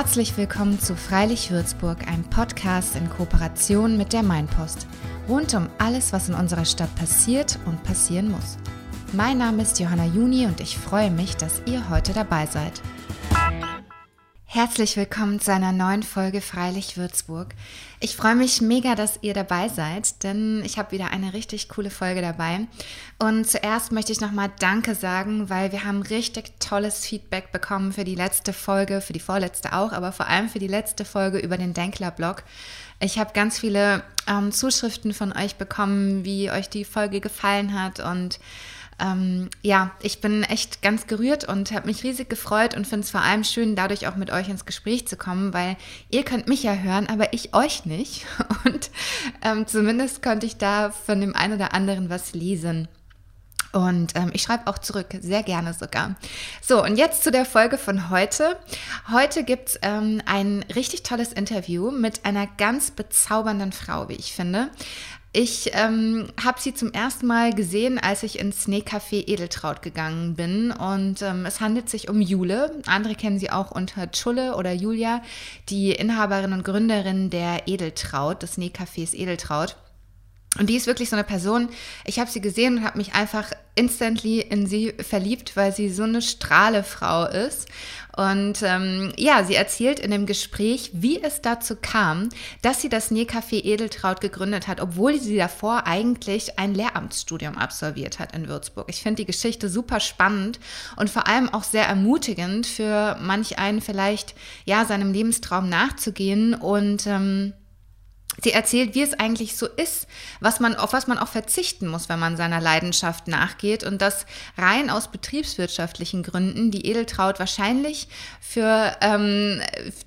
Herzlich willkommen zu Freilich Würzburg, einem Podcast in Kooperation mit der Mainpost. Rund um alles, was in unserer Stadt passiert und passieren muss. Mein Name ist Johanna Juni und ich freue mich, dass ihr heute dabei seid. Herzlich willkommen zu einer neuen Folge Freilich Würzburg. Ich freue mich mega, dass ihr dabei seid, denn ich habe wieder eine richtig coole Folge dabei. Und zuerst möchte ich nochmal Danke sagen, weil wir haben richtig tolles Feedback bekommen für die letzte Folge, für die vorletzte auch, aber vor allem für die letzte Folge über den Denkler-Blog. Ich habe ganz viele ähm, Zuschriften von euch bekommen, wie euch die Folge gefallen hat und ähm, ja, ich bin echt ganz gerührt und habe mich riesig gefreut und finde es vor allem schön, dadurch auch mit euch ins Gespräch zu kommen, weil ihr könnt mich ja hören, aber ich euch nicht. Und ähm, zumindest konnte ich da von dem einen oder anderen was lesen. Und ähm, ich schreibe auch zurück, sehr gerne sogar. So, und jetzt zu der Folge von heute. Heute gibt es ähm, ein richtig tolles Interview mit einer ganz bezaubernden Frau, wie ich finde. Ich ähm, habe sie zum ersten Mal gesehen, als ich ins Schneecafé Edeltraut gegangen bin. Und ähm, es handelt sich um Jule. Andere kennen sie auch unter Chulle oder Julia, die Inhaberin und Gründerin der Edeltraut, des Schneecafés Edeltraut. Und die ist wirklich so eine Person, ich habe sie gesehen und habe mich einfach instantly in sie verliebt, weil sie so eine Strahlefrau ist. Und ähm, ja, sie erzählt in dem Gespräch, wie es dazu kam, dass sie das Nähcafé Edeltraut gegründet hat, obwohl sie davor eigentlich ein Lehramtsstudium absolviert hat in Würzburg. Ich finde die Geschichte super spannend und vor allem auch sehr ermutigend für manch einen vielleicht, ja, seinem Lebenstraum nachzugehen und ähm, Sie erzählt, wie es eigentlich so ist, was man, auf was man auch verzichten muss, wenn man seiner Leidenschaft nachgeht. Und dass rein aus betriebswirtschaftlichen Gründen. Die Edeltraut wahrscheinlich für ähm,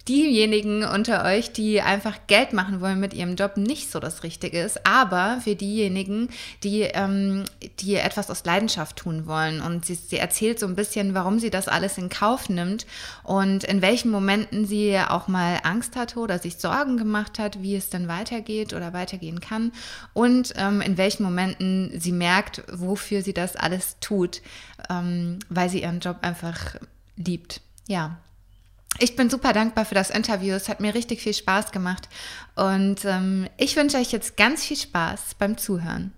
diejenigen unter euch, die einfach Geld machen wollen mit ihrem Job, nicht so das Richtige ist, aber für diejenigen, die, ähm, die etwas aus Leidenschaft tun wollen. Und sie, sie erzählt so ein bisschen, warum sie das alles in Kauf nimmt und in welchen Momenten sie auch mal Angst hatte oder sich Sorgen gemacht hat, wie es denn weiter weitergeht oder weitergehen kann und ähm, in welchen Momenten sie merkt, wofür sie das alles tut, ähm, weil sie ihren Job einfach liebt. Ja. Ich bin super dankbar für das Interview. Es hat mir richtig viel Spaß gemacht und ähm, ich wünsche euch jetzt ganz viel Spaß beim Zuhören.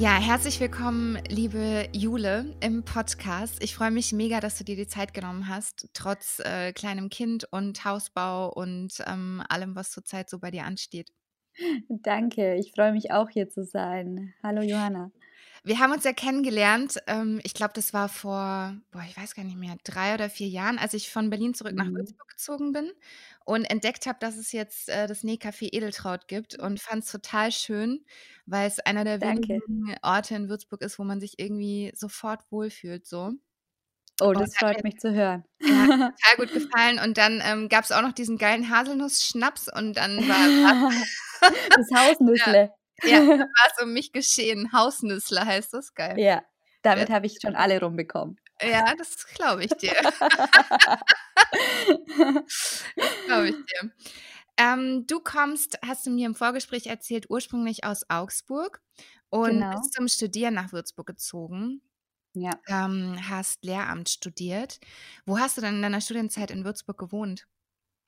Ja, herzlich willkommen, liebe Jule, im Podcast. Ich freue mich mega, dass du dir die Zeit genommen hast, trotz äh, kleinem Kind und Hausbau und ähm, allem, was zurzeit so bei dir ansteht. Danke, ich freue mich auch hier zu sein. Hallo Johanna. Wir haben uns ja kennengelernt, ähm, ich glaube, das war vor, boah, ich weiß gar nicht mehr, drei oder vier Jahren, als ich von Berlin zurück nach mhm. Würzburg gezogen bin und entdeckt habe, dass es jetzt äh, das Nähcafé Edeltraut gibt und fand es total schön, weil es einer der Danke. wenigen Orte in Würzburg ist, wo man sich irgendwie sofort wohlfühlt. So. Oh, das freut mich zu hören. Ja, total gut gefallen. Und dann ähm, gab es auch noch diesen geilen Haselnuss-Schnaps und dann war das Hausnüssle. Ja, war es um mich geschehen. Hausnüssle heißt das, geil. Ja, damit ja. habe ich schon alle rumbekommen. Ja, das glaube ich dir. glaube ich dir. Ähm, du kommst, hast du mir im Vorgespräch erzählt, ursprünglich aus Augsburg und genau. bist zum Studieren nach Würzburg gezogen. Ja. Ähm, hast Lehramt studiert. Wo hast du denn in deiner Studienzeit in Würzburg gewohnt?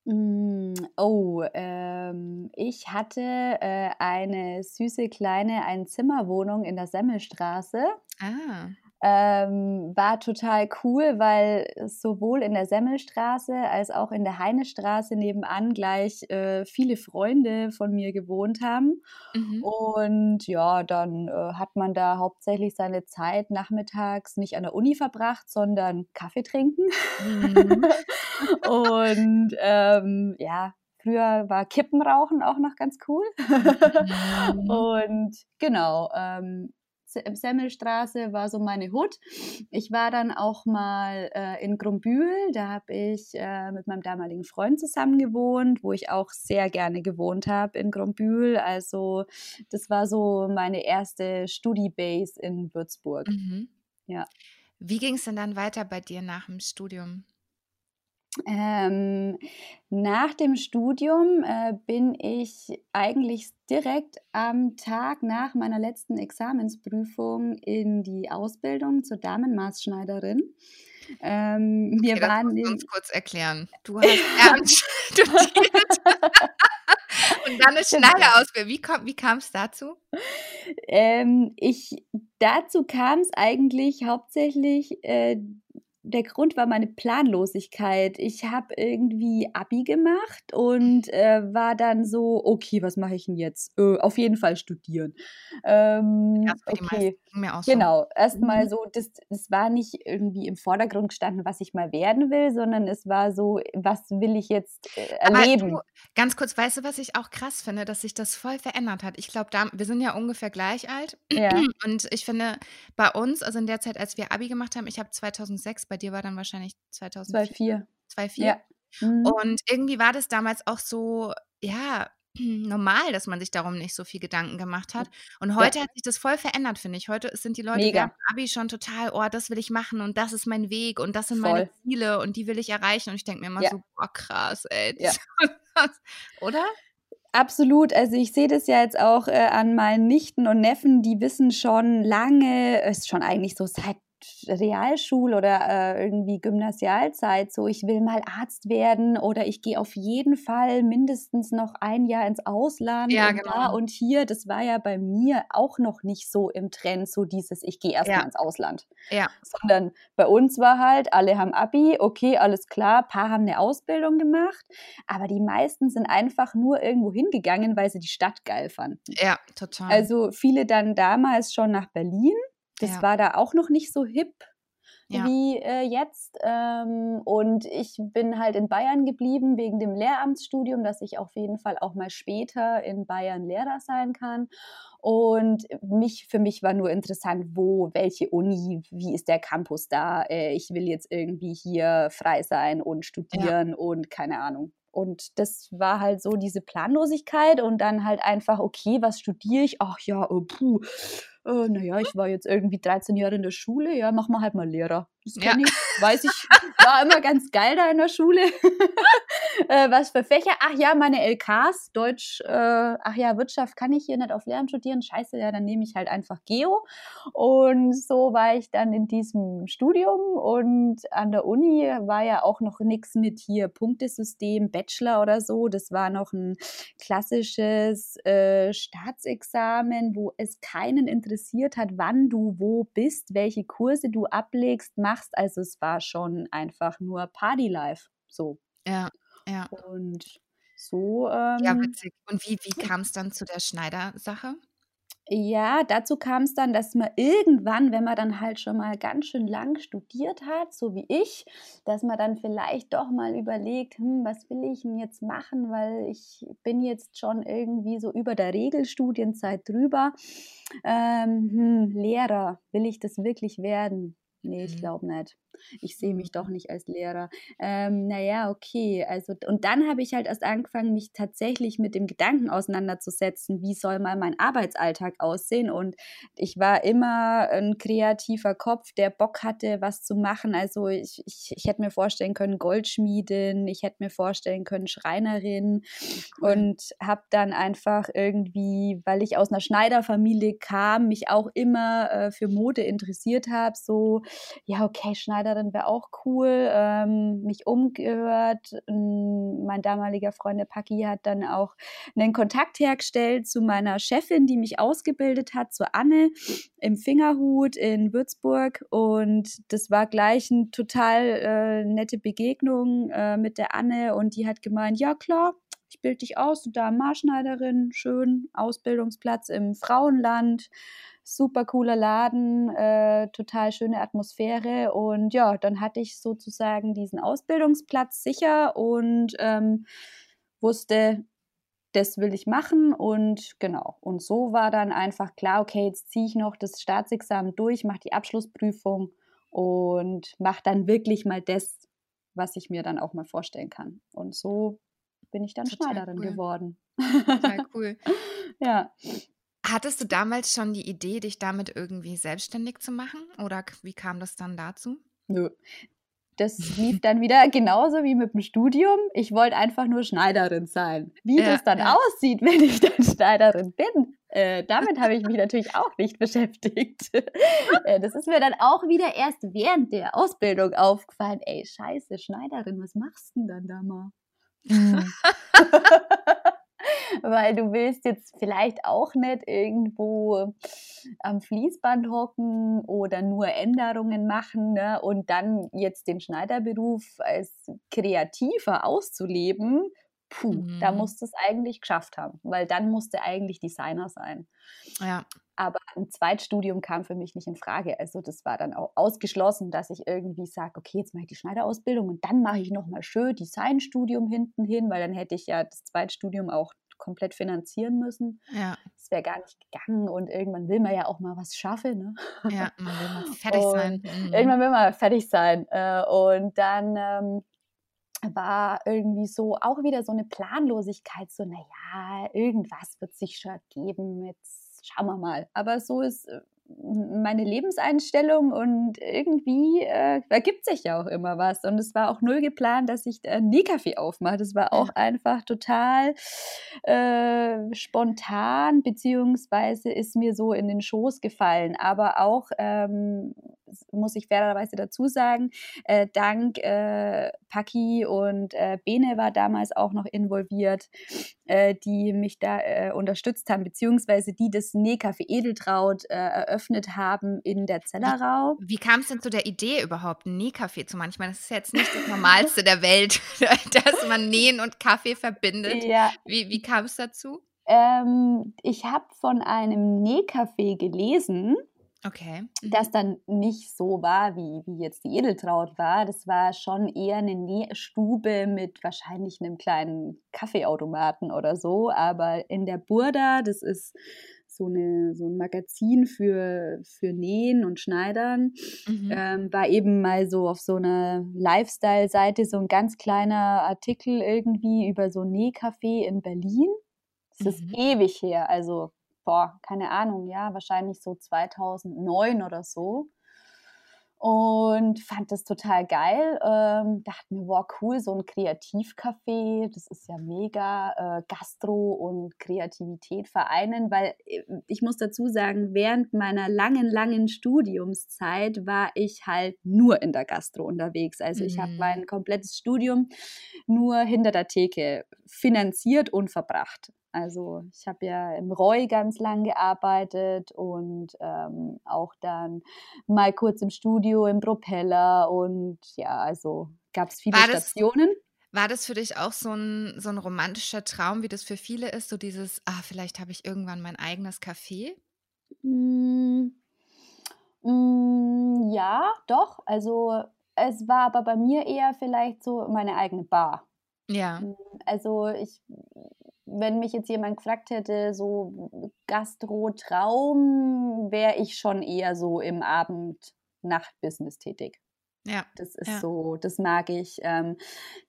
Mm, oh, ähm, ich hatte äh, eine süße kleine Einzimmerwohnung in der Semmelstraße. Ah. Ähm, war total cool, weil sowohl in der Semmelstraße als auch in der Heinestraße nebenan gleich äh, viele Freunde von mir gewohnt haben. Mhm. Und ja, dann äh, hat man da hauptsächlich seine Zeit nachmittags nicht an der Uni verbracht, sondern Kaffee trinken. Mhm. Und ähm, ja, Früher war Kippenrauchen auch noch ganz cool. Mhm. Und genau, ähm, Semmelstraße war so meine Hut. Ich war dann auch mal äh, in Grumbühl, da habe ich äh, mit meinem damaligen Freund zusammen gewohnt, wo ich auch sehr gerne gewohnt habe in Grumbühl. Also das war so meine erste Studi-Base in Würzburg. Mhm. Ja. Wie ging es denn dann weiter bei dir nach dem Studium? Ähm, nach dem Studium äh, bin ich eigentlich direkt am Tag nach meiner letzten Examensprüfung in die Ausbildung zur Damenmaßschneiderin. Ähm, wir okay, waren das uns kurz erklären. Du hast Ernst studiert und dann ist Schneiderausbildung. Wie, wie kam es dazu? Ähm, ich, dazu kam es eigentlich hauptsächlich äh, der Grund war meine Planlosigkeit. Ich habe irgendwie Abi gemacht und äh, war dann so, okay, was mache ich denn jetzt? Äh, auf jeden Fall studieren. Ähm, ja, okay, mir auch genau. Erstmal mhm. so, das, das war nicht irgendwie im Vordergrund gestanden, was ich mal werden will, sondern es war so, was will ich jetzt äh, erleben? Du, ganz kurz, weißt du, was ich auch krass finde, dass sich das voll verändert hat. Ich glaube, wir sind ja ungefähr gleich alt. Ja. Und ich finde, bei uns, also in der Zeit, als wir Abi gemacht haben, ich habe 2006 bei dir war dann wahrscheinlich 2004. 2004. Ja. Mhm. Und irgendwie war das damals auch so, ja, normal, dass man sich darum nicht so viel Gedanken gemacht hat. Und heute ja. hat sich das voll verändert, finde ich. Heute sind die Leute während Abi schon total, oh, das will ich machen und das ist mein Weg und das sind voll. meine Ziele und die will ich erreichen. Und ich denke mir immer ja. so, boah, krass, ey. Ja. Oder? Absolut. Also ich sehe das ja jetzt auch äh, an meinen Nichten und Neffen, die wissen schon lange, ist schon eigentlich so seit Realschul- oder äh, irgendwie Gymnasialzeit, so ich will mal Arzt werden oder ich gehe auf jeden Fall mindestens noch ein Jahr ins Ausland ja, und genau. da und hier. Das war ja bei mir auch noch nicht so im Trend, so dieses, ich gehe erstmal ja. ins Ausland. Ja. Sondern bei uns war halt, alle haben Abi, okay, alles klar, paar haben eine Ausbildung gemacht, aber die meisten sind einfach nur irgendwo hingegangen, weil sie die Stadt geil fanden. Ja, total. Also viele dann damals schon nach Berlin das ja. war da auch noch nicht so hip ja. wie äh, jetzt. Ähm, und ich bin halt in Bayern geblieben wegen dem Lehramtsstudium, dass ich auf jeden Fall auch mal später in Bayern Lehrer sein kann. Und mich, für mich war nur interessant, wo, welche Uni, wie ist der Campus da? Äh, ich will jetzt irgendwie hier frei sein und studieren ja. und keine Ahnung. Und das war halt so diese Planlosigkeit und dann halt einfach, okay, was studiere ich? Ach ja, oh, puh, äh, naja, ich war jetzt irgendwie 13 Jahre in der Schule, ja, mach mal halt mal Lehrer. Das ja. ich, weiß ich, war immer ganz geil da in der Schule. äh, was für Fächer? Ach ja, meine LKs, Deutsch, äh, ach ja, Wirtschaft kann ich hier nicht auf Lehramt studieren. Scheiße, ja, dann nehme ich halt einfach Geo. Und so war ich dann in diesem Studium und an der Uni war ja auch noch nichts mit hier Punktesystem, Bachelor oder so. Das war noch ein klassisches äh, Staatsexamen, wo es keinen interessiert hat, wann du wo bist, welche Kurse du ablegst, machst. Also es war schon einfach nur Party-Life. So. Ja, ja. Und so. Ähm, ja, witzig. Und wie, wie kam es dann zu der Schneider-Sache? Ja, dazu kam es dann, dass man irgendwann, wenn man dann halt schon mal ganz schön lang studiert hat, so wie ich, dass man dann vielleicht doch mal überlegt, hm, was will ich denn jetzt machen, weil ich bin jetzt schon irgendwie so über der Regelstudienzeit drüber. Ähm, hm, Lehrer, will ich das wirklich werden? Nee, ich mhm. glaube nicht ich sehe mich doch nicht als Lehrer. Ähm, naja, okay. Also, und dann habe ich halt erst angefangen, mich tatsächlich mit dem Gedanken auseinanderzusetzen, wie soll mal mein Arbeitsalltag aussehen. Und ich war immer ein kreativer Kopf, der Bock hatte, was zu machen. Also ich, ich, ich hätte mir vorstellen können, Goldschmiedin, ich hätte mir vorstellen können, Schreinerin und habe dann einfach irgendwie, weil ich aus einer Schneiderfamilie kam, mich auch immer äh, für Mode interessiert habe, so, ja, okay, Schneider Schneiderin wäre auch cool. Ähm, mich umgehört. Mein damaliger Freund, der Paki, hat dann auch einen Kontakt hergestellt zu meiner Chefin, die mich ausgebildet hat, zu Anne im Fingerhut in Würzburg. Und das war gleich eine total äh, nette Begegnung äh, mit der Anne. Und die hat gemeint, ja klar, ich bilde dich aus, du da Marschneiderin, schön, Ausbildungsplatz im Frauenland super cooler Laden, äh, total schöne Atmosphäre und ja, dann hatte ich sozusagen diesen Ausbildungsplatz sicher und ähm, wusste, das will ich machen und genau. Und so war dann einfach klar, okay, jetzt ziehe ich noch das Staatsexamen durch, mache die Abschlussprüfung und mache dann wirklich mal das, was ich mir dann auch mal vorstellen kann. Und so bin ich dann Total Schneiderin cool. geworden. Total cool. ja. Hattest du damals schon die Idee, dich damit irgendwie selbstständig zu machen? Oder wie kam das dann dazu? Nö. Das lief dann wieder genauso wie mit dem Studium. Ich wollte einfach nur Schneiderin sein. Wie ja, das dann ja. aussieht, wenn ich dann Schneiderin bin, Äh, damit habe ich mich natürlich auch nicht beschäftigt. Äh, das ist mir dann auch wieder erst während der Ausbildung aufgefallen. Ey, scheiße, Schneiderin, was machst du denn dann da mal? Hm. weil du willst jetzt vielleicht auch nicht irgendwo am Fließband hocken oder nur Änderungen machen ne? und dann jetzt den Schneiderberuf als Kreativer auszuleben, puh, mhm. da musst du es eigentlich geschafft haben, weil dann musst du eigentlich Designer sein. Ja. Aber ein Zweitstudium kam für mich nicht in Frage. Also das war dann auch ausgeschlossen, dass ich irgendwie sage, okay, jetzt mache ich die Schneiderausbildung und dann mache ich nochmal schön Designstudium hinten hin, weil dann hätte ich ja das Zweitstudium auch komplett finanzieren müssen. Ja. Das wäre gar nicht gegangen und irgendwann will man ja auch mal was schaffen. Ne? Ja, man will mal fertig sein. Mhm. Irgendwann will man fertig sein. Äh, und dann ähm, war irgendwie so auch wieder so eine Planlosigkeit, so, naja, irgendwas wird sich schon geben, jetzt schauen wir mal. Aber so ist äh, meine Lebenseinstellung und irgendwie äh, ergibt sich ja auch immer was. Und es war auch null geplant, dass ich äh, Nähkaffee aufmache. Das war auch einfach total äh, spontan, beziehungsweise ist mir so in den Schoß gefallen. Aber auch ähm, muss ich fairerweise dazu sagen, äh, dank äh, Paki und äh, Bene war damals auch noch involviert, äh, die mich da äh, unterstützt haben, beziehungsweise die das Nähcafé Edeltraut äh, eröffnet haben in der Zellerau. Wie, wie kam es denn zu der Idee überhaupt, ein Nähcafé zu machen? Ich meine, das ist jetzt nicht das Normalste der Welt, dass man Nähen und Kaffee verbindet. Ja. Wie, wie kam es dazu? Ähm, ich habe von einem Nähcafé gelesen Okay. Mhm. Das dann nicht so war, wie, wie jetzt die Edeltraut war. Das war schon eher eine Nähstube mit wahrscheinlich einem kleinen Kaffeeautomaten oder so. Aber in der Burda, das ist so, eine, so ein Magazin für, für Nähen und Schneidern, mhm. ähm, war eben mal so auf so einer Lifestyle-Seite so ein ganz kleiner Artikel irgendwie über so ein Nähcafé in Berlin. Das mhm. ist ewig her, also boah, keine Ahnung, ja, wahrscheinlich so 2009 oder so. Und fand das total geil. Ähm, dachte mir, wow, cool, so ein Kreativcafé, das ist ja mega. Äh, Gastro und Kreativität vereinen, weil äh, ich muss dazu sagen, während meiner langen, langen Studiumszeit war ich halt nur in der Gastro unterwegs. Also ich habe mhm. mein komplettes Studium nur hinter der Theke finanziert und verbracht. Also ich habe ja im Roy ganz lang gearbeitet und ähm, auch dann mal kurz im Studio im Propeller und ja, also gab es viele war Stationen. Das, war das für dich auch so ein, so ein romantischer Traum, wie das für viele ist, so dieses, ah, vielleicht habe ich irgendwann mein eigenes Café? Mm, mm, ja, doch. Also es war aber bei mir eher vielleicht so meine eigene Bar. Ja. Mm, also ich wenn mich jetzt jemand gefragt hätte, so Gastro-Traum, wäre ich schon eher so im Abend-Nacht-Business tätig. Ja. Das ist ja. so, das mag ich. Ähm,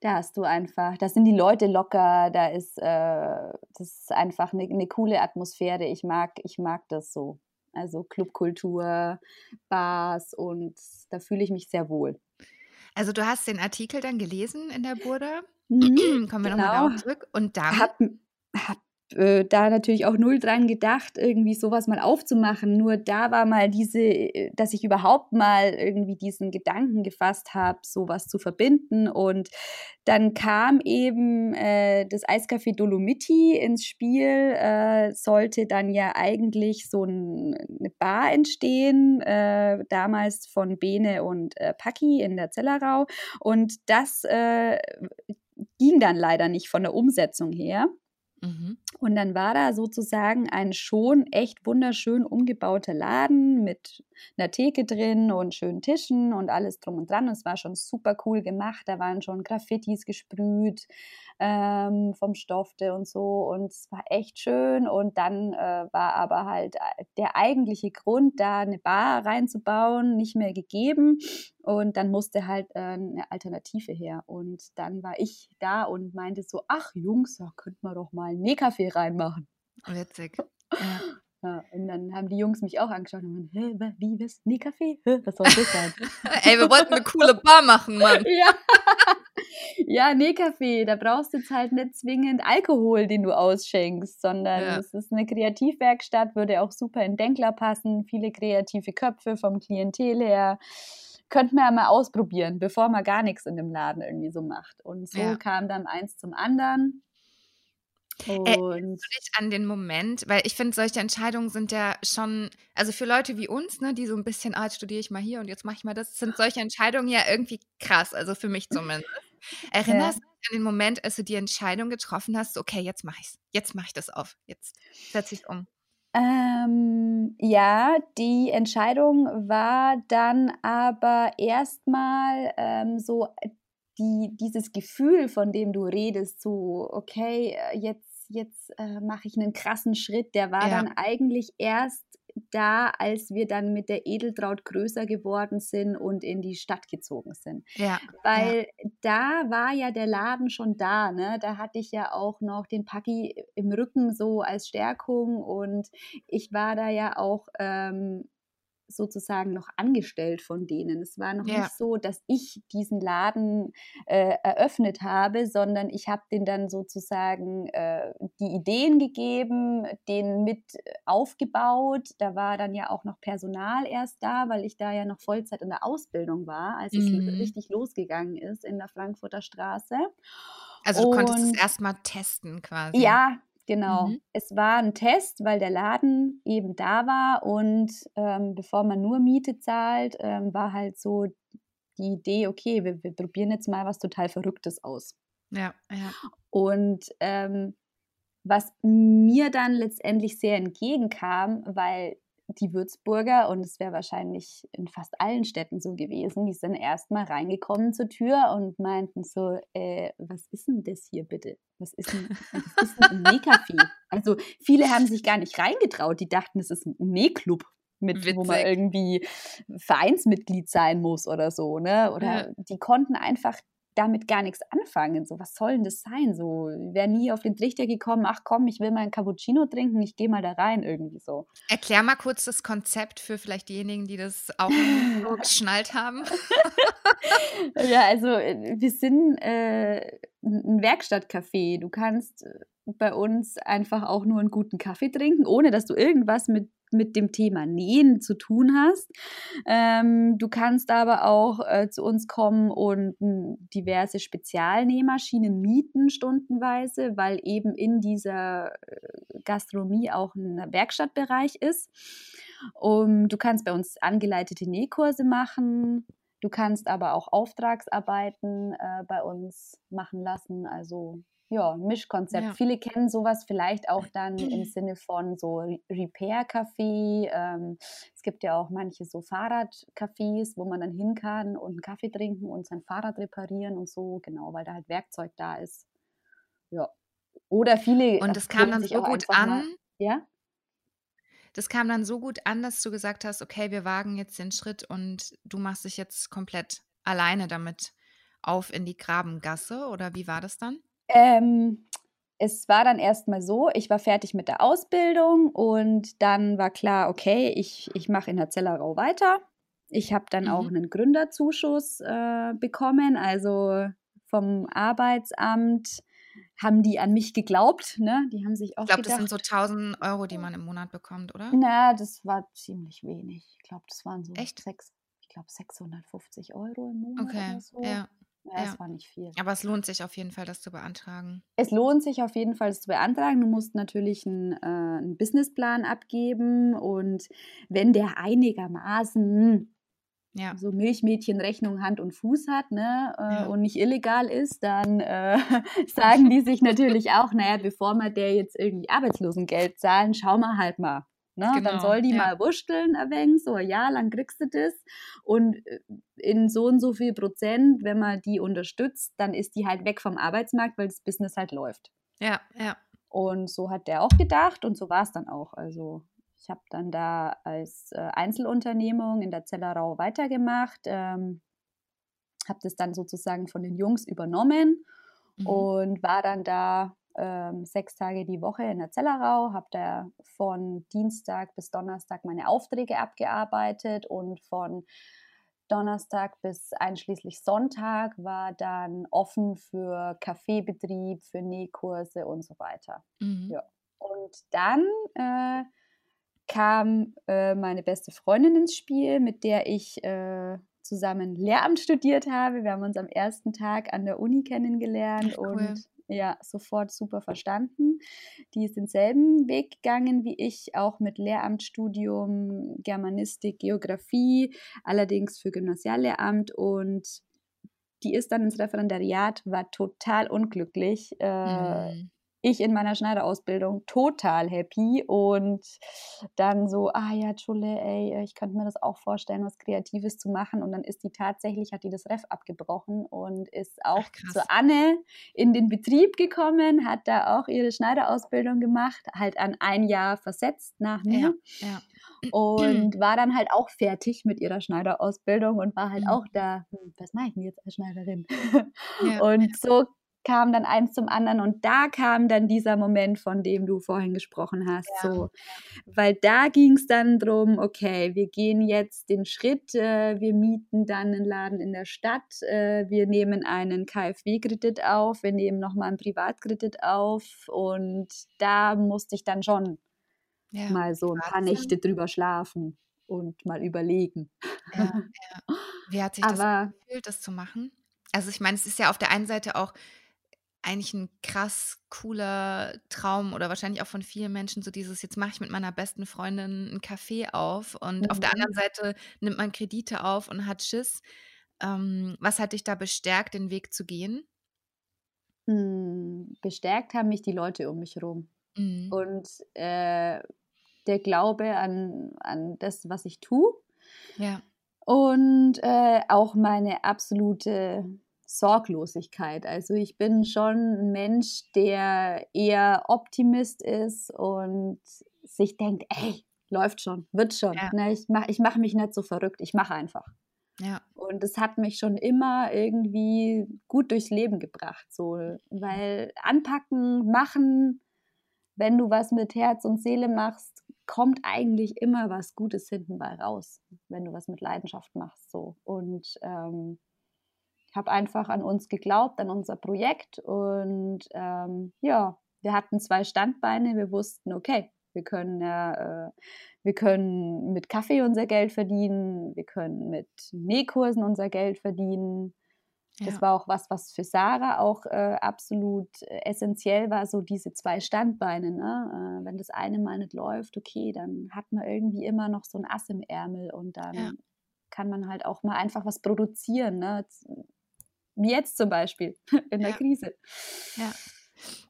da hast du einfach, da sind die Leute locker, da ist, äh, das ist einfach eine, eine coole Atmosphäre. Ich mag, ich mag das so. Also Clubkultur, Bars und da fühle ich mich sehr wohl. Also du hast den Artikel dann gelesen in der Burda? Mhm, Kommen wir genau. nochmal darauf zurück. Und dann? Hab, äh, da natürlich auch null dran gedacht, irgendwie sowas mal aufzumachen. Nur da war mal diese, äh, dass ich überhaupt mal irgendwie diesen Gedanken gefasst habe, sowas zu verbinden. Und dann kam eben äh, das Eiscafé Dolomiti ins Spiel, äh, sollte dann ja eigentlich so ein, eine Bar entstehen, äh, damals von Bene und Paki in der Zellerau. Und das ging dann leider nicht von der Umsetzung her. Mhm. Und dann war da sozusagen ein schon echt wunderschön umgebauter Laden mit einer Theke drin und schönen Tischen und alles drum und dran. es war schon super cool gemacht. Da waren schon Graffitis gesprüht ähm, vom Stoffte und so. Und es war echt schön. Und dann äh, war aber halt äh, der eigentliche Grund, da eine Bar reinzubauen, nicht mehr gegeben. Und dann musste halt äh, eine Alternative her. Und dann war ich da und meinte so, ach Jungs, da könnten wir doch mal einen Nähkaffee reinmachen. Witzig. Ja. Ja, und dann haben die Jungs mich auch angeschaut und waren, hä, wie, was, Nähkaffee? Hä, was soll das sein? Ey, wir wollten eine coole Bar machen, Mann. ja. Ja, nee, Kaffee. Da brauchst du jetzt halt nicht zwingend Alkohol, den du ausschenkst, sondern ja. es ist eine Kreativwerkstatt, würde auch super in Denkler passen. Viele kreative Köpfe vom Klientel her. Könnten wir ja mal ausprobieren, bevor man gar nichts in dem Laden irgendwie so macht. Und so ja. kam dann eins zum anderen. Und Erinnerst du dich an den Moment, weil ich finde, solche Entscheidungen sind ja schon, also für Leute wie uns, ne, die so ein bisschen, ah, jetzt studiere ich mal hier und jetzt mache ich mal das, sind solche Entscheidungen ja irgendwie krass, also für mich zumindest. Erinnerst du dich an den Moment, als du die Entscheidung getroffen hast, okay, jetzt mache ich's, jetzt mache ich das auf, jetzt setze ich es um? Ähm, ja, die Entscheidung war dann aber erstmal ähm, so die, dieses Gefühl, von dem du redest, so, okay, äh, jetzt, jetzt äh, mache ich einen krassen Schritt, der war ja. dann eigentlich erst da, als wir dann mit der Edeltraut größer geworden sind und in die Stadt gezogen sind. Ja, Weil ja. da war ja der Laden schon da, ne? Da hatte ich ja auch noch den Paki im Rücken so als Stärkung und ich war da ja auch ähm, sozusagen noch angestellt von denen. Es war noch ja. nicht so, dass ich diesen Laden äh, eröffnet habe, sondern ich habe den dann sozusagen äh, die Ideen gegeben, den mit aufgebaut. Da war dann ja auch noch Personal erst da, weil ich da ja noch Vollzeit in der Ausbildung war, als mhm. es richtig losgegangen ist in der Frankfurter Straße. Also du Und, konntest es erstmal testen quasi. Ja, Genau. Mhm. Es war ein Test, weil der Laden eben da war und ähm, bevor man nur Miete zahlt, ähm, war halt so die Idee, okay, wir, wir, probieren jetzt mal was total Verrücktes aus. Ja, ja. Und ähm, was mir dann letztendlich sehr entgegenkam, weil die Würzburger, und es wäre wahrscheinlich in fast allen Städten so gewesen, die sind erstmal reingekommen zur Tür und meinten so, äh, was ist denn das hier bitte? Was ist denn, was ist denn ein Nähcafé? Also viele haben sich gar nicht reingetraut, die dachten, es ist ein Nähclub. Mit, wo man irgendwie Vereinsmitglied sein muss oder so, ne? Oder ja. die konnten einfach damit gar nichts anfangen. So, was soll denn das sein? So, wäre nie auf den Trichter gekommen, ach komm, ich will mal einen Cappuccino trinken, ich gehe mal da rein, irgendwie so. Erklär mal kurz das Konzept für vielleicht diejenigen, die das auch so geschnallt haben. ja, also äh, wir sind äh, ein Werkstattcafé. Du kannst äh, bei uns einfach auch nur einen guten Kaffee trinken, ohne dass du irgendwas mit mit dem Thema Nähen zu tun hast. Ähm, du kannst aber auch äh, zu uns kommen und diverse Spezialnähmaschinen mieten stundenweise, weil eben in dieser äh, Gastronomie auch ein Werkstattbereich ist. Um, du kannst bei uns angeleitete Nähkurse machen. Du kannst aber auch Auftragsarbeiten äh, bei uns machen lassen. Also ja, Mischkonzept. Ja. Viele kennen sowas vielleicht auch dann im Sinne von so Repair-Café. Ähm, es gibt ja auch manche so Fahrradcafés, wo man dann hin kann und einen Kaffee trinken und sein Fahrrad reparieren und so, genau, weil da halt Werkzeug da ist. Ja. Oder viele. Und es kam dann so gut an. Mal, ja? Das kam dann so gut an, dass du gesagt hast, okay, wir wagen jetzt den Schritt und du machst dich jetzt komplett alleine damit auf in die Grabengasse oder wie war das dann? Ähm, es war dann erstmal so, ich war fertig mit der Ausbildung und dann war klar, okay, ich, ich mache in der Zellerau weiter. Ich habe dann mhm. auch einen Gründerzuschuss äh, bekommen, also vom Arbeitsamt haben die an mich geglaubt, ne? Die haben sich auch Ich glaube, das sind so 1000 Euro, die man im Monat bekommt, oder? Na, das war ziemlich wenig. Ich glaube, das waren so Echt? Sechs, ich glaube 650 Euro im Monat okay, oder so. Ja. Ja, ja. es war nicht viel. Aber es lohnt sich auf jeden Fall, das zu beantragen. Es lohnt sich auf jeden Fall, das zu beantragen. Du musst natürlich einen, äh, einen Businessplan abgeben und wenn der einigermaßen ja. so Milchmädchenrechnung Hand und Fuß hat ne, äh, ja. und nicht illegal ist, dann äh, sagen die sich natürlich auch, naja, bevor wir der jetzt irgendwie Arbeitslosengeld zahlen, schauen wir halt mal, Ne? Genau, dann soll die ja. mal wursteln ein wenig, so ein Jahr lang kriegst du das und äh, in so und so viel Prozent, wenn man die unterstützt, dann ist die halt weg vom Arbeitsmarkt, weil das Business halt läuft. Ja, ja. Und so hat der auch gedacht und so war es dann auch. Also ich habe dann da als äh, Einzelunternehmung in der Zellerau weitergemacht, ähm, habe das dann sozusagen von den Jungs übernommen mhm. und war dann da ähm, sechs Tage die Woche in der Zellerau, habe da von Dienstag bis Donnerstag meine Aufträge abgearbeitet und von Donnerstag bis einschließlich Sonntag war dann offen für Kaffeebetrieb, für Nähkurse und so weiter. Mhm. Ja. Und dann äh, kam äh, meine beste Freundin ins Spiel, mit der ich äh, zusammen Lehramt studiert habe. Wir haben uns am ersten Tag an der Uni kennengelernt cool. und ja, sofort super verstanden. Die ist denselben Weg gegangen wie ich, auch mit Lehramtsstudium, Germanistik, Geografie, allerdings für Gymnasiallehramt und die ist dann ins Referendariat, war total unglücklich. Äh, mhm ich in meiner Schneiderausbildung total happy und dann so, ah ja, Tschulle, ey, ich könnte mir das auch vorstellen, was Kreatives zu machen. Und dann ist die tatsächlich, hat die das Ref abgebrochen und ist auch Ach, zu Anne in den Betrieb gekommen, hat da auch ihre Schneiderausbildung gemacht, halt an ein Jahr versetzt nach mir. Ja, ja. Und war dann halt auch fertig mit ihrer Schneiderausbildung und war halt mhm. auch da, hm, was mache ich denn jetzt als Schneiderin? Ja, und so kam dann eins zum anderen und da kam dann dieser Moment, von dem du vorhin gesprochen hast. Ja. So. Weil da ging es dann darum, okay, wir gehen jetzt den Schritt, äh, wir mieten dann einen Laden in der Stadt, äh, wir nehmen einen KfW-Kredit auf, wir nehmen nochmal einen Privatkredit auf und da musste ich dann schon ja. mal so ein paar Nächte drüber schlafen und mal überlegen. Ja, ja. Wie hat sich das gefühlt, das zu machen? Also ich meine, es ist ja auf der einen Seite auch eigentlich ein krass cooler Traum oder wahrscheinlich auch von vielen Menschen so dieses, jetzt mache ich mit meiner besten Freundin einen Kaffee auf und mhm. auf der anderen mhm. Seite nimmt man Kredite auf und hat Schiss. Ähm, was hat dich da bestärkt, den Weg zu gehen? Hm, bestärkt haben mich die Leute um mich herum. Mhm. Und äh, der Glaube an, an das, was ich tue. Ja. Und äh, auch meine absolute Sorglosigkeit. Also ich bin schon ein Mensch, der eher Optimist ist und sich denkt, ey, läuft schon, wird schon. Ja. Ne? Ich mache ich mach mich nicht so verrückt, ich mache einfach. Ja. Und es hat mich schon immer irgendwie gut durchs Leben gebracht, so, weil anpacken, machen, wenn du was mit Herz und Seele machst, kommt eigentlich immer was Gutes hinten bei raus, wenn du was mit Leidenschaft machst, so. Und ähm, habe einfach an uns geglaubt, an unser Projekt und ähm, ja, wir hatten zwei Standbeine. Wir wussten, okay, wir können, äh, wir können mit Kaffee unser Geld verdienen, wir können mit Nähkursen unser Geld verdienen. Ja. Das war auch was, was für Sarah auch äh, absolut essentiell war, so diese zwei Standbeine. Ne? Äh, wenn das eine mal nicht läuft, okay, dann hat man irgendwie immer noch so ein Ass im Ärmel und dann ja. kann man halt auch mal einfach was produzieren. Ne? Wie jetzt zum Beispiel in der Krise. Ja.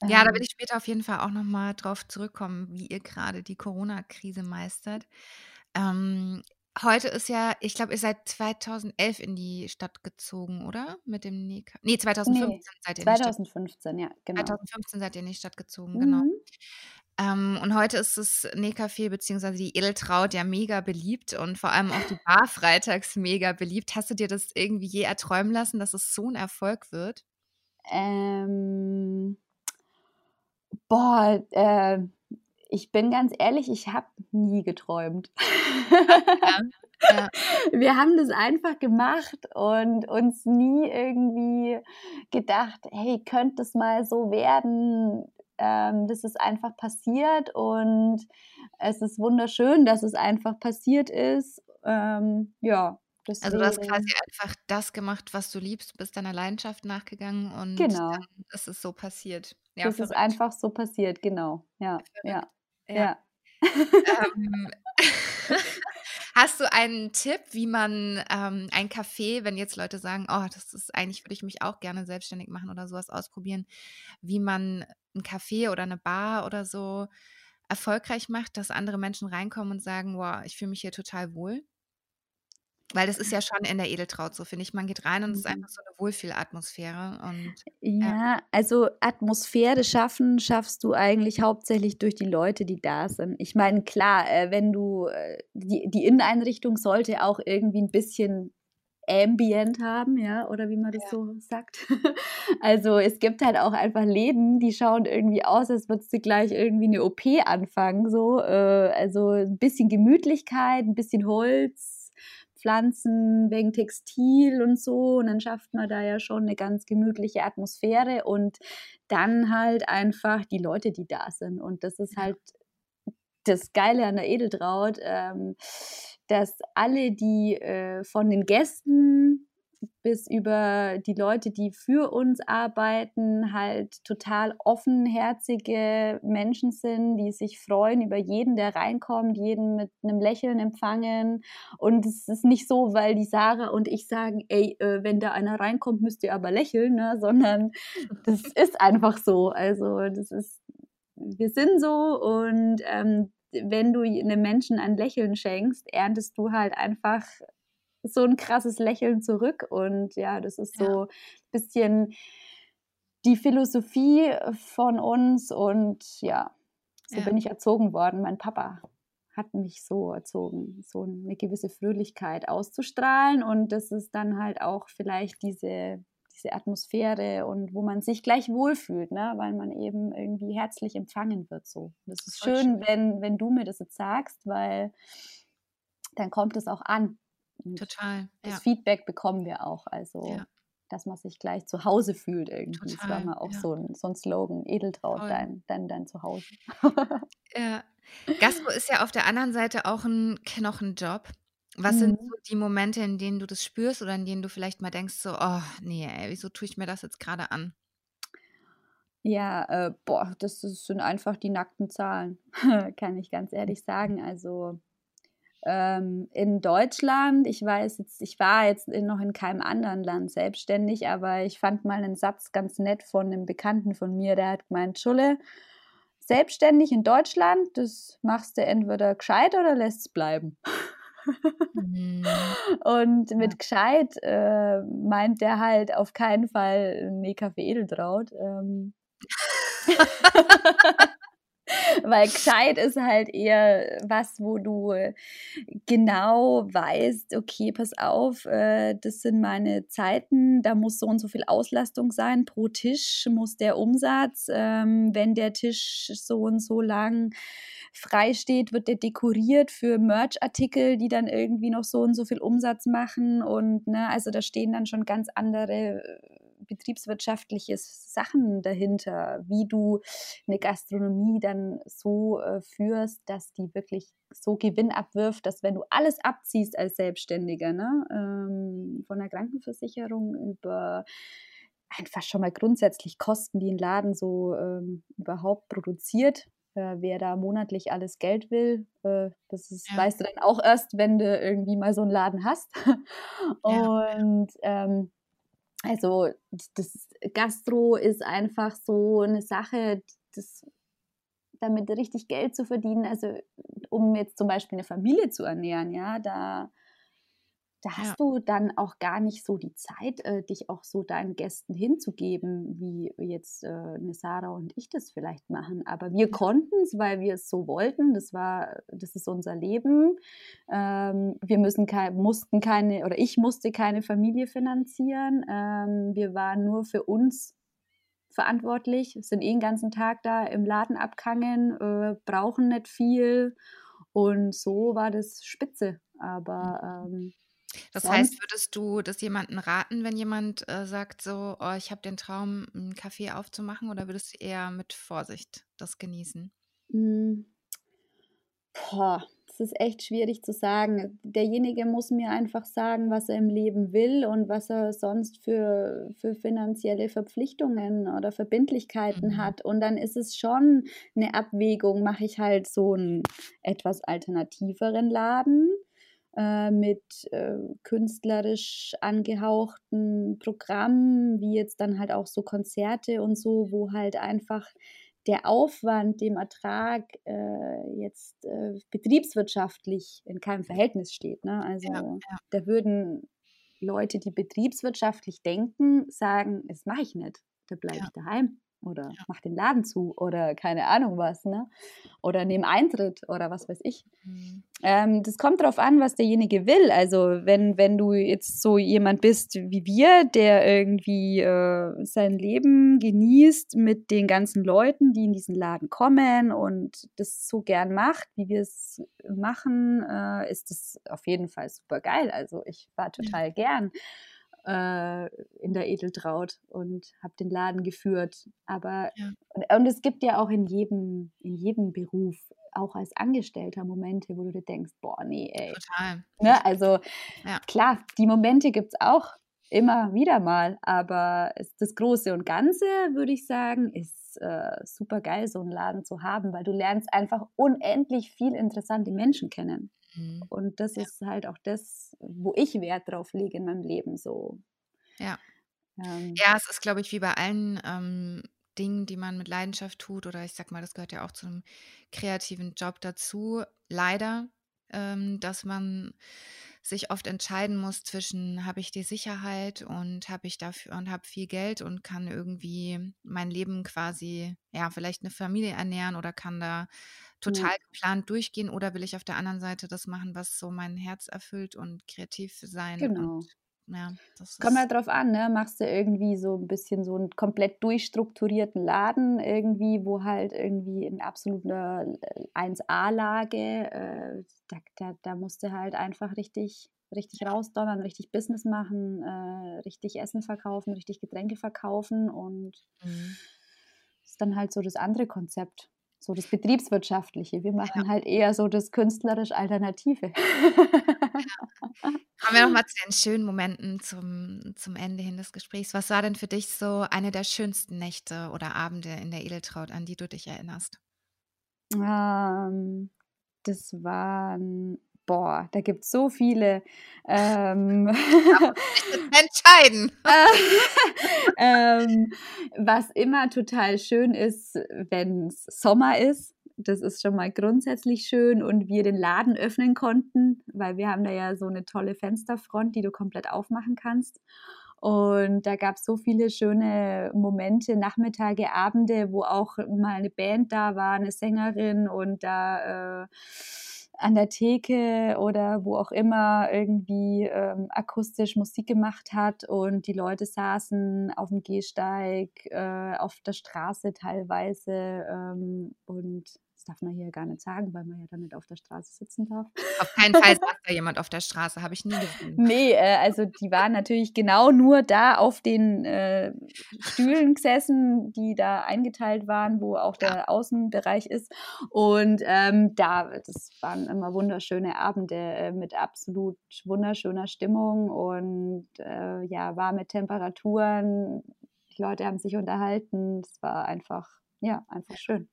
Ja, da will ähm. ich später auf jeden Fall auch nochmal drauf zurückkommen, wie ihr gerade die Corona-Krise meistert. Ähm, heute ist ja, ich glaube, ihr seid 2011 in die Stadt gezogen, oder? Mit dem Nika. Nee, 2015 nee, seid ihr 2015, ja, genau. 2015 seid ihr in die Stadt gezogen, genau. mhm. genau. Ähm, und heute ist das Nähcafé bzw. die Edeltraut ja mega beliebt und vor allem auch die Bar freitags mega beliebt. Hast du dir das irgendwie je erträumen lassen, dass es so ein Erfolg wird? Ähm, boah, äh, ich bin ganz ehrlich, ich habe nie geträumt. Ja, ja. Wir haben das einfach gemacht und uns nie irgendwie gedacht, hey, könnte es mal so werden? Ähm, das ist einfach passiert und es ist wunderschön, dass es einfach passiert ist. Ähm, ja. Deswegen. Also du hast quasi einfach das gemacht, was du liebst, bist deiner Leidenschaft nachgegangen und genau. dann ist es so passiert. Ja, das verrückt. ist einfach so passiert, genau. Ja, ja, ja. ja. ähm, Hast du einen Tipp, wie man ähm, ein Café, wenn jetzt Leute sagen, oh, das ist eigentlich, würde ich mich auch gerne selbstständig machen oder sowas ausprobieren, wie man ein Café oder eine Bar oder so erfolgreich macht, dass andere Menschen reinkommen und sagen, wow, ich fühle mich hier total wohl? Weil das ist ja schon in der Edeltraut so, finde ich. Man geht rein und es ist mhm. einfach so eine Wohlfühlatmosphäre. Und, ja, ja, also Atmosphäre schaffen schaffst du eigentlich hauptsächlich durch die Leute, die da sind. Ich meine, klar, äh, wenn du, äh, die, die Inneneinrichtung sollte auch irgendwie ein bisschen Ambient haben, ja, oder wie man das ja. so sagt. Also es gibt halt auch einfach Läden, die schauen irgendwie aus, als würdest du gleich irgendwie eine OP anfangen, so. Äh, also ein bisschen Gemütlichkeit, ein bisschen Holz, Pflanzen, wegen Textil und so. Und dann schafft man da ja schon eine ganz gemütliche Atmosphäre und dann halt einfach die Leute, die da sind. Und das ist halt das Geile an der Edeltraut, ähm, dass alle, die äh, von den Gästen bis über die Leute, die für uns arbeiten, halt total offenherzige Menschen sind, die sich freuen über jeden, der reinkommt, jeden mit einem Lächeln empfangen. Und es ist nicht so, weil die Sarah und ich sagen, ey, äh, wenn da einer reinkommt, müsst ihr aber lächeln, ne? sondern das ist einfach so. Also das ist, wir sind so und ähm, wenn du einem Menschen ein Lächeln schenkst, erntest du halt einfach so ein krasses Lächeln zurück. Und ja, das ist so ein bisschen die Philosophie von uns. Und ja, so ja. bin ich erzogen worden. Mein Papa hat mich so erzogen, so eine gewisse Fröhlichkeit auszustrahlen. Und das ist dann halt auch vielleicht diese, diese Atmosphäre und wo man sich gleich wohlfühlt, ne? weil man eben irgendwie herzlich empfangen wird. So. Das ist schön, schön, Wenn, wenn du mir das jetzt sagst, weil dann kommt es auch an. Und Total. Das ja. Feedback bekommen wir auch. Also, ja. dass man sich gleich zu Hause fühlt irgendwie. Total, das war mal auch ja. so, ein, so ein Slogan: Edeltraut, dein, dein, dein Zuhause. ja. Gastro ist ja auf der anderen Seite auch ein Knochenjob. Was mhm. sind so die Momente, in denen du das spürst oder in denen du vielleicht mal denkst, so, oh, nee, ey, wieso tue ich mir das jetzt gerade an? Ja, äh, boah, das sind einfach die nackten Zahlen, kann ich ganz ehrlich sagen. Also ähm, in Deutschland. Ich weiß jetzt, ich war jetzt noch in keinem anderen Land selbstständig, aber ich fand mal einen Satz ganz nett von einem Bekannten von mir, der hat gemeint, Schulle, selbstständig in Deutschland, das machst du entweder gescheit oder lässt es bleiben. Mhm. Und mit gescheit äh, meint der halt auf keinen Fall nee, Kaffee Edeltraut. Ähm. Weil gescheit ist halt eher was, wo du genau weißt, okay, pass auf, äh, das sind meine Zeiten, da muss so und so viel Auslastung sein. Pro Tisch muss der Umsatz, ähm, wenn der Tisch so und so lang frei steht, wird der dekoriert für Merch-Artikel, die dann irgendwie noch so und so viel Umsatz machen. Und ne, also da stehen dann schon ganz andere betriebswirtschaftliche Sachen dahinter, wie du eine Gastronomie dann so äh, führst, dass die wirklich so Gewinn abwirft, dass wenn du alles abziehst als Selbstständiger, ne, ähm, von der Krankenversicherung über einfach schon mal grundsätzlich Kosten, die ein Laden so ähm, überhaupt produziert, äh, wer da monatlich alles Geld will, äh, das ist, ja. weißt du dann auch erst, wenn du irgendwie mal so einen Laden hast. Und ja. ähm, also das Gastro ist einfach so eine Sache, das, damit richtig Geld zu verdienen, also um jetzt zum Beispiel eine Familie zu ernähren, ja, da da hast ja. du dann auch gar nicht so die Zeit, äh, dich auch so deinen Gästen hinzugeben, wie jetzt äh, eine Sarah und ich das vielleicht machen. Aber wir konnten es, weil wir es so wollten. Das war, das ist unser Leben. Ähm, wir müssen kein, mussten keine, oder ich musste keine Familie finanzieren. Ähm, wir waren nur für uns verantwortlich, sind eh den ganzen Tag da im Laden abgehangen, äh, brauchen nicht viel. Und so war das spitze. Aber ähm, das heißt, würdest du das jemandem raten, wenn jemand äh, sagt, so, oh, ich habe den Traum, einen Kaffee aufzumachen, oder würdest du eher mit Vorsicht das genießen? Hm. Boah, das ist echt schwierig zu sagen. Derjenige muss mir einfach sagen, was er im Leben will und was er sonst für, für finanzielle Verpflichtungen oder Verbindlichkeiten mhm. hat. Und dann ist es schon eine Abwägung, mache ich halt so einen etwas alternativeren Laden äh, mit äh, künstlerisch angehauchten Programmen, wie jetzt dann halt auch so Konzerte und so, wo halt einfach der Aufwand dem Ertrag äh, jetzt äh, betriebswirtschaftlich in keinem Verhältnis steht. Ne? Also ja, ja. da würden Leute, die betriebswirtschaftlich denken, sagen, das mache ich nicht, da bleibe ja. ich daheim. Oder ja. mach den Laden zu oder keine Ahnung was, ne? Oder nehm Eintritt oder was weiß ich. Mhm. Ähm, das kommt darauf an, was derjenige will. Also wenn, wenn du jetzt so jemand bist wie wir, der irgendwie äh, sein Leben genießt mit den ganzen Leuten, die in diesen Laden kommen und das so gern macht, wie wir es machen, äh, ist das auf jeden Fall super geil. Also ich war total ja. gern äh, in der Edeltraut und habe den Laden geführt. Aber ja. und, und, es gibt ja auch in jedem, in jedem Beruf, auch als Angestellter, Momente, wo du dir denkst, boah, nee, ey. Total. Ne? Also ja. klar, die Momente gibt es auch immer wieder mal, aber das Große und Ganze, würde ich sagen, ist äh, super geil, so einen Laden zu haben, weil du lernst einfach unendlich viel interessante Menschen kennen. Mhm. Und das ja. ist halt auch das, wo ich Wert drauf lege in meinem Leben so. Ja. Ähm, ja, es ist, glaube ich, wie bei allen ähm, Dingen, die man mit Leidenschaft tut, oder ich sag mal, das gehört ja auch zu einem kreativen Job dazu, leider, ähm, dass man sich oft entscheiden muss zwischen habe ich die Sicherheit und habe ich dafür und habe viel Geld und kann irgendwie mein Leben quasi ja vielleicht eine Familie ernähren oder kann da total ja. geplant durchgehen oder will ich auf der anderen Seite das machen, was so mein Herz erfüllt und kreativ sein genau. und ja, das Kommt halt drauf an, ne? Machst du irgendwie so ein bisschen so einen komplett durchstrukturierten Laden, irgendwie, wo halt irgendwie in absoluter 1A-Lage, äh, da, da, da musst du halt einfach richtig, richtig rausdonnern, richtig Business machen, äh, richtig Essen verkaufen, richtig Getränke verkaufen und mhm. ist dann halt so das andere Konzept so das Betriebswirtschaftliche. Wir machen ja. halt eher so das künstlerisch Alternative. Ja. Kommen wir nochmal zu den schönen Momenten zum, zum Ende hin des Gesprächs. Was war denn für dich so eine der schönsten Nächte oder Abende in der Edeltraut, an die du dich erinnerst? Ähm, das waren boah, da gibt es so viele. Ähm, entscheiden. ähm, was immer total schön ist, wenn es Sommer ist. Das ist schon mal grundsätzlich schön und wir den Laden öffnen konnten, weil wir haben da ja so eine tolle Fensterfront, die du komplett aufmachen kannst. Und da gab es so viele schöne Momente, Nachmittage, Abende, wo auch mal eine Band da war, eine Sängerin und da äh, an der Theke oder wo auch immer irgendwie ähm, akustisch Musik gemacht hat und die Leute saßen auf dem Gehsteig, äh, auf der Straße teilweise ähm, und das darf man hier gar nicht sagen, weil man ja dann nicht auf der Straße sitzen darf. Auf keinen Fall saß da jemand auf der Straße, habe ich nie gesehen. Nee, äh, also die waren natürlich genau nur da auf den äh, Stühlen gesessen, die da eingeteilt waren, wo auch der ja. Außenbereich ist. Und ähm, da, das waren immer wunderschöne Abende äh, mit absolut wunderschöner Stimmung und äh, ja, warme Temperaturen. Die Leute haben sich unterhalten. Es war einfach, ja, einfach schön.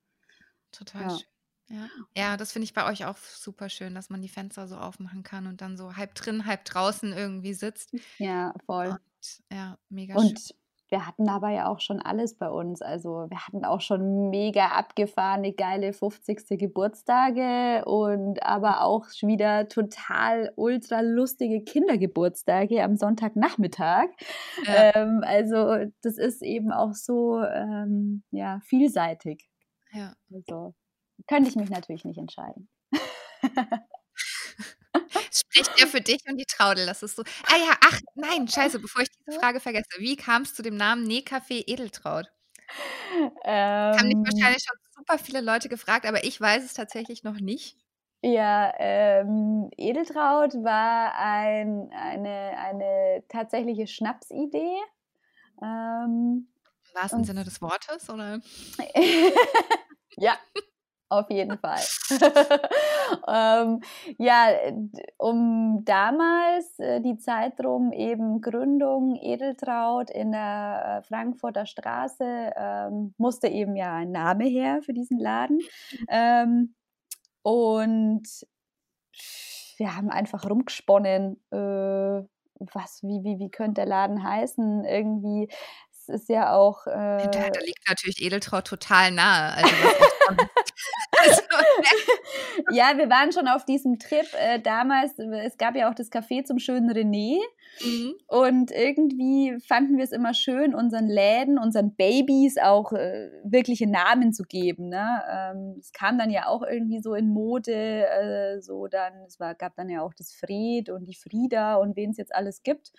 Total ja. schön. Ja, ja das finde ich bei euch auch super schön, dass man die Fenster so aufmachen kann und dann so halb drin, halb draußen irgendwie sitzt. Ja, voll. Und, ja, mega und schön. Wir hatten aber ja auch schon alles bei uns. Also wir hatten auch schon mega abgefahrene, geile 50. Geburtstage und aber auch wieder total ultra lustige Kindergeburtstage am Sonntagnachmittag. Ja. Ähm, also das ist eben auch so ähm, ja, vielseitig. Ja. Also könnte ich mich natürlich nicht entscheiden. Spricht ja für dich und die Traudel. Das ist so. Ah ja, ach nein, scheiße, bevor ich diese Frage vergesse. Wie kam es zu dem Namen Nähcafé Edeltraut? Ähm, Haben dich wahrscheinlich schon super viele Leute gefragt, aber ich weiß es tatsächlich noch nicht. Ja, ähm, Edeltraut war ein, eine, eine tatsächliche Schnapsidee. Ähm, Im wahrsten Sinne des Wortes, oder? ja, auf jeden Fall. ähm, ja, um damals äh, die Zeit drum eben Gründung Edeltraut in der äh, Frankfurter Straße ähm, musste eben ja ein Name her für diesen Laden. Ähm, und wir haben einfach rumgesponnen, äh, was, wie, wie, wie könnte der Laden heißen? Irgendwie ist ja auch. Äh, da, da, liegt natürlich Edeltraut total nahe. Also, also ja, wir waren schon auf diesem Trip äh, damals. Es gab ja auch das Café zum schönen René. Mhm. Und irgendwie fanden wir es immer schön, unseren Läden, unseren Babys auch äh, wirkliche Namen zu geben. Ne? Ähm, es kam dann ja auch irgendwie so in Mode, äh, so dann, es war, gab dann ja auch das Fred und die Frieda und wen es jetzt alles gibt.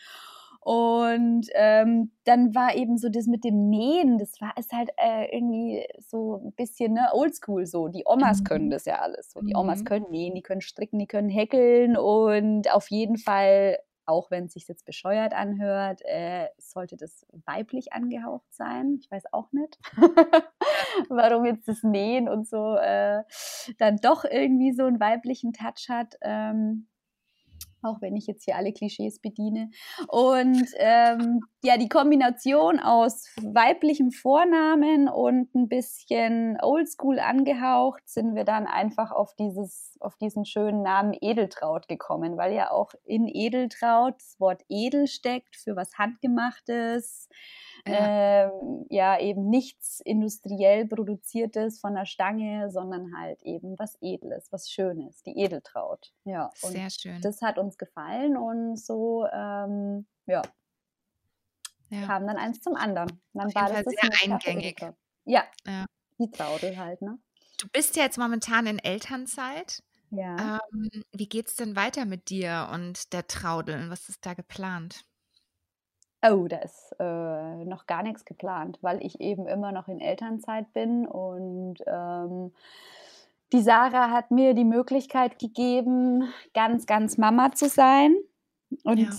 Und ähm, dann war eben so das mit dem Nähen, das war ist halt äh, irgendwie so ein bisschen ne, oldschool so. Die Omas mhm. können das ja alles. So. Die Omas mhm. können nähen, die können stricken, die können häkeln und auf jeden Fall auch wenn es sich jetzt bescheuert anhört, äh, sollte das weiblich angehaucht sein. Ich weiß auch nicht, warum jetzt das Nähen und so äh, dann doch irgendwie so einen weiblichen Touch hat. Ähm, auch wenn ich jetzt hier alle Klischees bediene. Und ähm, ja, die Kombination aus weiblichem Vornamen und ein bisschen oldschool angehaucht, sind wir dann einfach auf dieses, auf diesen schönen Namen Edeltraut gekommen, weil ja auch in Edeltraut das Wort edel steckt für was Handgemachtes ja. Ähm, ja, eben nichts industriell produziertes von der Stange, sondern halt eben was Edles, was Schönes, die Edeltraut. Ja, und sehr schön. Das hat uns gefallen und so, ähm, ja, ja, kam dann eins zum anderen. Dann Auf war das, das sehr eingängig. Ja, ja, die Traudel halt, ne? Du bist ja jetzt momentan in Elternzeit. Ja. Ähm, wie geht's denn weiter mit dir und der Traudel? Was ist da geplant? Oh, da ist äh, noch gar nichts geplant, weil ich eben immer noch in Elternzeit bin und ähm, die Sarah hat mir die Möglichkeit gegeben, ganz, ganz Mama zu sein. Und ja.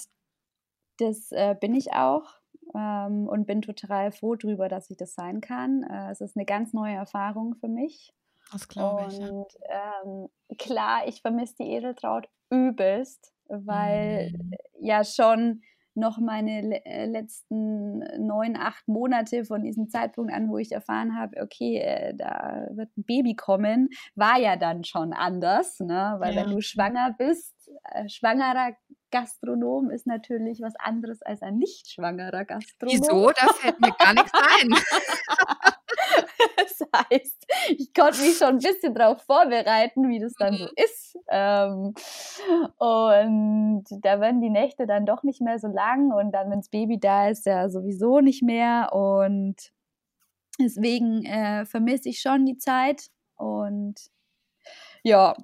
das äh, bin ich auch ähm, und bin total froh darüber, dass ich das sein kann. Äh, es ist eine ganz neue Erfahrung für mich. Das glaube ich. Und ja. ähm, klar, ich vermisse die Edeltraut übelst, weil mhm. ja schon noch meine äh, letzten neun, acht Monate von diesem Zeitpunkt an, wo ich erfahren habe, okay, äh, da wird ein Baby kommen, war ja dann schon anders, ne? weil ja. wenn du schwanger bist, äh, schwangerer Gastronom ist natürlich was anderes als ein nicht schwangerer Gastronom. Wieso? Da fällt mir gar nichts ein. das heißt, ich konnte mich schon ein bisschen darauf vorbereiten, wie das dann so mhm. ist. Ähm, und da werden die Nächte dann doch nicht mehr so lang und dann, wenn das Baby da ist, ja sowieso nicht mehr. Und deswegen äh, vermisse ich schon die Zeit. Und ja,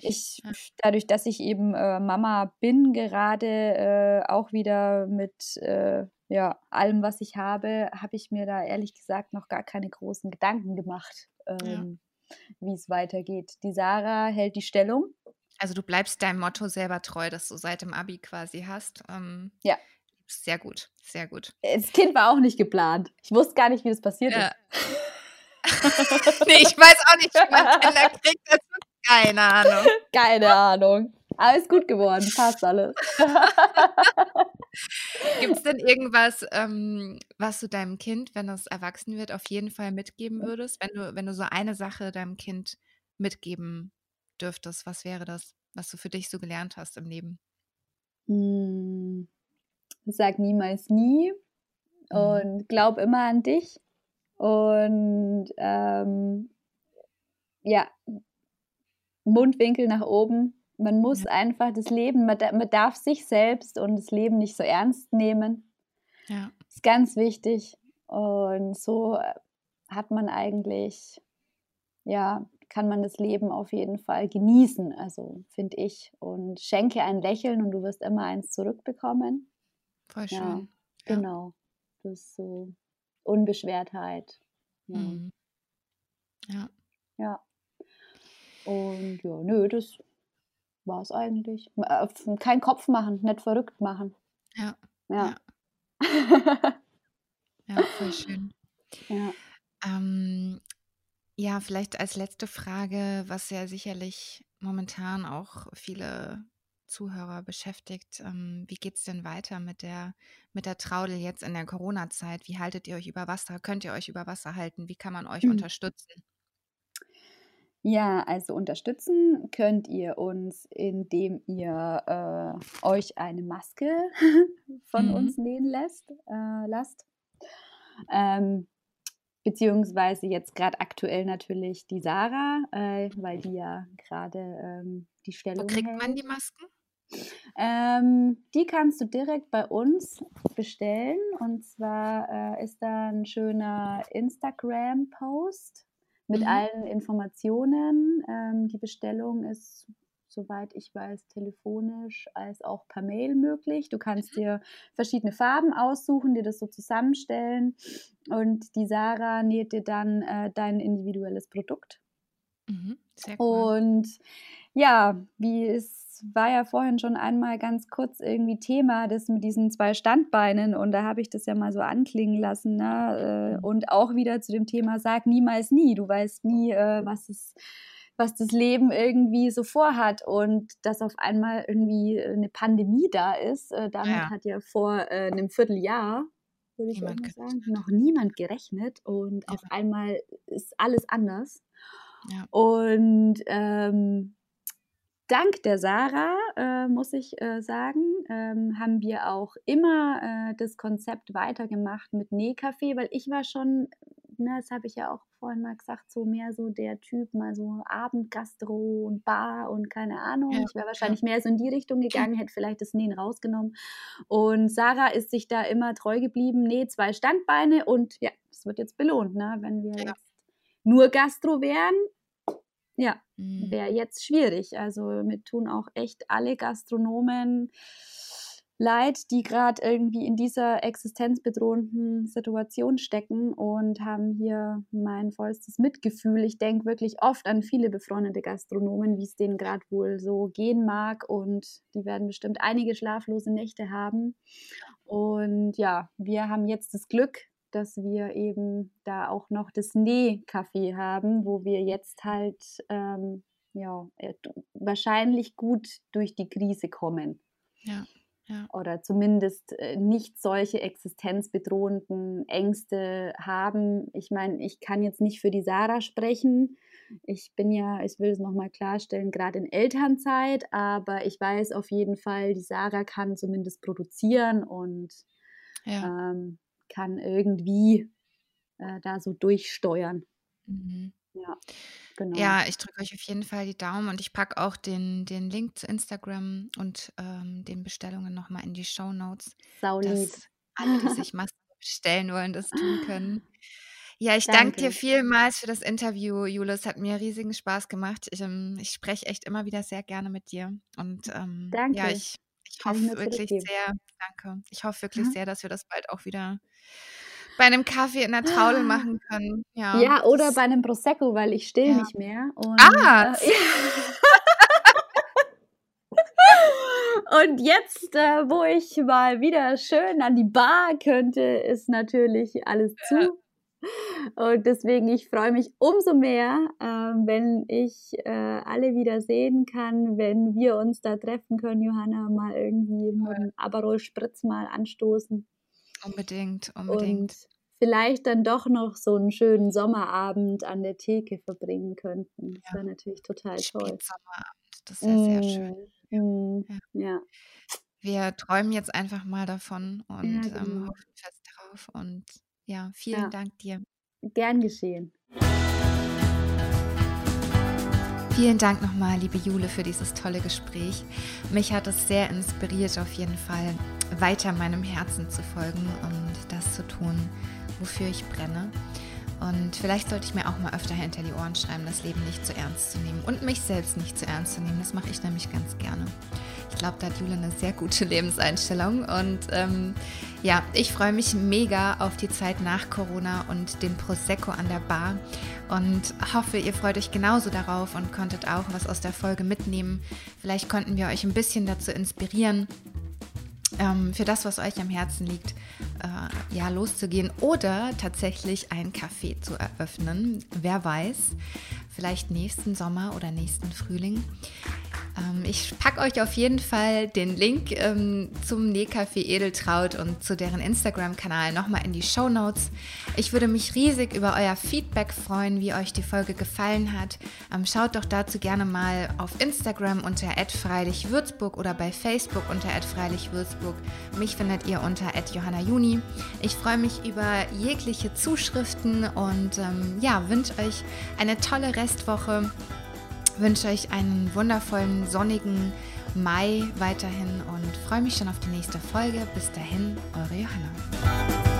ich, dadurch, dass ich eben äh, Mama bin, gerade äh, auch wieder mit äh, ja, allem, was ich habe, habe ich mir da ehrlich gesagt noch gar keine großen Gedanken gemacht, ähm, ja. wie es weitergeht. Die Sarah hält die Stellung. Also du bleibst deinem Motto selber treu, das du seit dem Abi quasi hast. Ähm, ja. Sehr gut, sehr gut. Das Kind war auch nicht geplant. Ich wusste gar nicht, wie das passiert ja. ist. nee, ich weiß auch nicht, wie man Kinder kriegt. Das keine Ahnung. Keine Ahnung. Aber ist gut geworden, passt alles. Gibt es denn irgendwas, ähm, was du deinem Kind, wenn es erwachsen wird, auf jeden Fall mitgeben würdest? Wenn du, wenn du so eine Sache deinem Kind mitgeben dürftest, was wäre das, was du für dich so gelernt hast im Leben? Hm. Sag niemals nie mhm. und glaub immer an dich. Und ähm, ja, Mundwinkel nach oben. Man muss ja. einfach das Leben, man, man, darf sich selbst und das Leben nicht so ernst nehmen. Ja. Ist ganz wichtig. Und so äh, hat man eigentlich, ja, kann man das Leben auf jeden Fall genießen, also finde ich. Und schenke ein Lächeln und du wirst immer eins zurückbekommen. Voll schön. Ja, genau. Das ist so Unbeschwertheit. Ja. Mhm. Ja. ja. Und ja, nö, das war es eigentlich. Äh, kein Kopf machen, nicht verrückt machen. Ja. Ja. Ja, ja voll schön. Ja. Ähm, ja, vielleicht als letzte Frage, was ja sicherlich momentan auch viele Zuhörer beschäftigt. Ähm, wie geht es denn weiter mit der, mit der Traudel jetzt in der Corona-Zeit? Wie haltet ihr euch über Wasser? Könnt ihr euch über Wasser halten? Wie kann man euch mhm. unterstützen? Ja, also unterstützen könnt ihr uns, indem ihr äh, euch eine Maske von mhm. uns nähen lässt, äh, lasst. Ähm, beziehungsweise jetzt gerade aktuell natürlich die Sarah, äh, weil die ja gerade ähm, die Stellung Wo kriegt hält. man die Masken? Ähm, die kannst du direkt bei uns bestellen. Und zwar äh, ist da ein schöner Instagram-Post mit mhm. allen Informationen. Ähm, die Bestellung ist, soweit ich weiß, telefonisch als auch per Mail möglich. Du kannst mhm. dir verschiedene Farben aussuchen, dir das so zusammenstellen. Und die Sarah näht dir dann äh, dein individuelles Produkt. Mhm. Sehr cool. Und ja, wie es war ja vorhin schon einmal ganz kurz irgendwie Thema, das mit diesen zwei Standbeinen und da habe ich das ja mal so anklingen lassen. Ne? Äh, mhm. Und auch wieder zu dem Thema, sag niemals nie. Du weißt nie, äh, was es was das Leben irgendwie so vorhat und dass auf einmal irgendwie eine Pandemie da ist. Äh, damit ja. hat ja vor einem Vierteljahr, würde ich mal sagen, noch niemand gerechnet und ja. auf einmal ist alles anders. Ja. Und ähm, dank der Sarah, äh, muss ich äh, sagen, ähm, haben wir auch immer äh, das Konzept weitergemacht mit Nähkaffee, weil ich war schon, ne, das habe ich ja auch vorhin mal gesagt, so mehr so der Typ, mal so Abendgastro und Bar und keine Ahnung. Ja, ich wäre wahrscheinlich ja. mehr so in die Richtung gegangen, hätte vielleicht das Nähen rausgenommen. Und Sarah ist sich da immer treu geblieben. Nee, zwei Standbeine und ja, das wird jetzt belohnt, ne? wenn wir ja. jetzt nur Gastro wären, ja, mhm. wäre jetzt schwierig. Also mir tun auch echt alle Gastronomen leid, die gerade irgendwie in dieser existenzbedrohenden Situation stecken und haben hier mein vollstes Mitgefühl. Ich denke wirklich oft an viele befreundete Gastronomen, wie es denen gerade wohl so gehen mag und die werden bestimmt einige schlaflose Nächte haben. Und ja, wir haben jetzt das Glück, dass wir eben da auch noch das Nähcafé haben, wo wir jetzt halt ähm, ja, äh, wahrscheinlich gut durch die Krise kommen. Ja. Ja. Oder zumindest äh, nicht solche existenzbedrohenden Ängste haben. Ich meine, ich kann jetzt nicht für die Sarah sprechen. Ich bin ja, ich will es nochmal klarstellen, gerade in Elternzeit, aber ich weiß auf jeden Fall, die Sarah kann zumindest produzieren und ja. ähm, kann irgendwie äh, da so durchsteuern. Mhm. Ja, genau. Ja, ich drücke euch auf jeden Fall die Daumen und ich packe auch den, den Link zu Instagram und ähm, den Bestellungen nochmal in die Show Notes. Dass alle, die sich Masken bestellen wollen, das tun können. Ja, ich danke. danke dir vielmals für das Interview, Julius. Hat mir riesigen Spaß gemacht. Ich, ähm, ich spreche echt immer wieder sehr gerne mit dir. Und ähm, danke. ja, ich ich hoffe wirklich sehr, danke. Ich hoffe wirklich mhm. sehr, dass wir das bald auch wieder bei einem Kaffee in der Traudel machen können. Ja, ja oder bei einem Prosecco, weil ich still ja. nicht mehr. Und, ah! Äh, Und jetzt, äh, wo ich mal wieder schön an die Bar könnte, ist natürlich alles zu. Und deswegen, ich freue mich umso mehr, äh, wenn ich äh, alle wieder sehen kann, wenn wir uns da treffen können, Johanna, mal irgendwie mit einem Aperol Spritz mal anstoßen. Unbedingt, unbedingt. Und vielleicht dann doch noch so einen schönen Sommerabend an der Theke verbringen könnten. Das ja. wäre natürlich total toll. Sommerabend, das wäre mm. sehr schön. Mm. Ja. ja. Wir träumen jetzt einfach mal davon und ja, ähm, genau. ähm, hoffen fest darauf und ja, vielen ja. Dank dir. Gern geschehen. Vielen Dank nochmal, liebe Jule, für dieses tolle Gespräch. Mich hat es sehr inspiriert, auf jeden Fall weiter meinem Herzen zu folgen und das zu tun, wofür ich brenne. Und vielleicht sollte ich mir auch mal öfter hinter die Ohren schreiben, das Leben nicht zu ernst zu nehmen und mich selbst nicht zu ernst zu nehmen. Das mache ich nämlich ganz gerne. Ich glaube, da hat Jule eine sehr gute Lebenseinstellung. Und ähm, ja, ich freue mich mega auf die Zeit nach Corona und den Prosecco an der Bar und hoffe, ihr freut euch genauso darauf und konntet auch was aus der Folge mitnehmen. Vielleicht konnten wir euch ein bisschen dazu inspirieren, ähm, für das, was euch am Herzen liegt, äh, ja, loszugehen oder tatsächlich ein Café zu eröffnen. Wer weiß, vielleicht nächsten Sommer oder nächsten Frühling. Ähm, ich packe euch auf jeden Fall den Link ähm, zum Nähcafé Edeltraut und zu deren Instagram-Kanal nochmal in die Show Notes. Ich würde mich riesig über euer Feedback freuen, wie euch die Folge gefallen hat. Ähm, schaut doch dazu gerne mal auf Instagram unter @freilichwürzburg oder bei Facebook unter @freilichwürzburg. Mich findet ihr unter @johannajuni. Ich freue mich über jegliche Zuschriften und ja, wünsche euch eine tolle Restwoche wünsche euch einen wundervollen, sonnigen Mai weiterhin und freue mich schon auf die nächste Folge. Bis dahin, eure Johanna.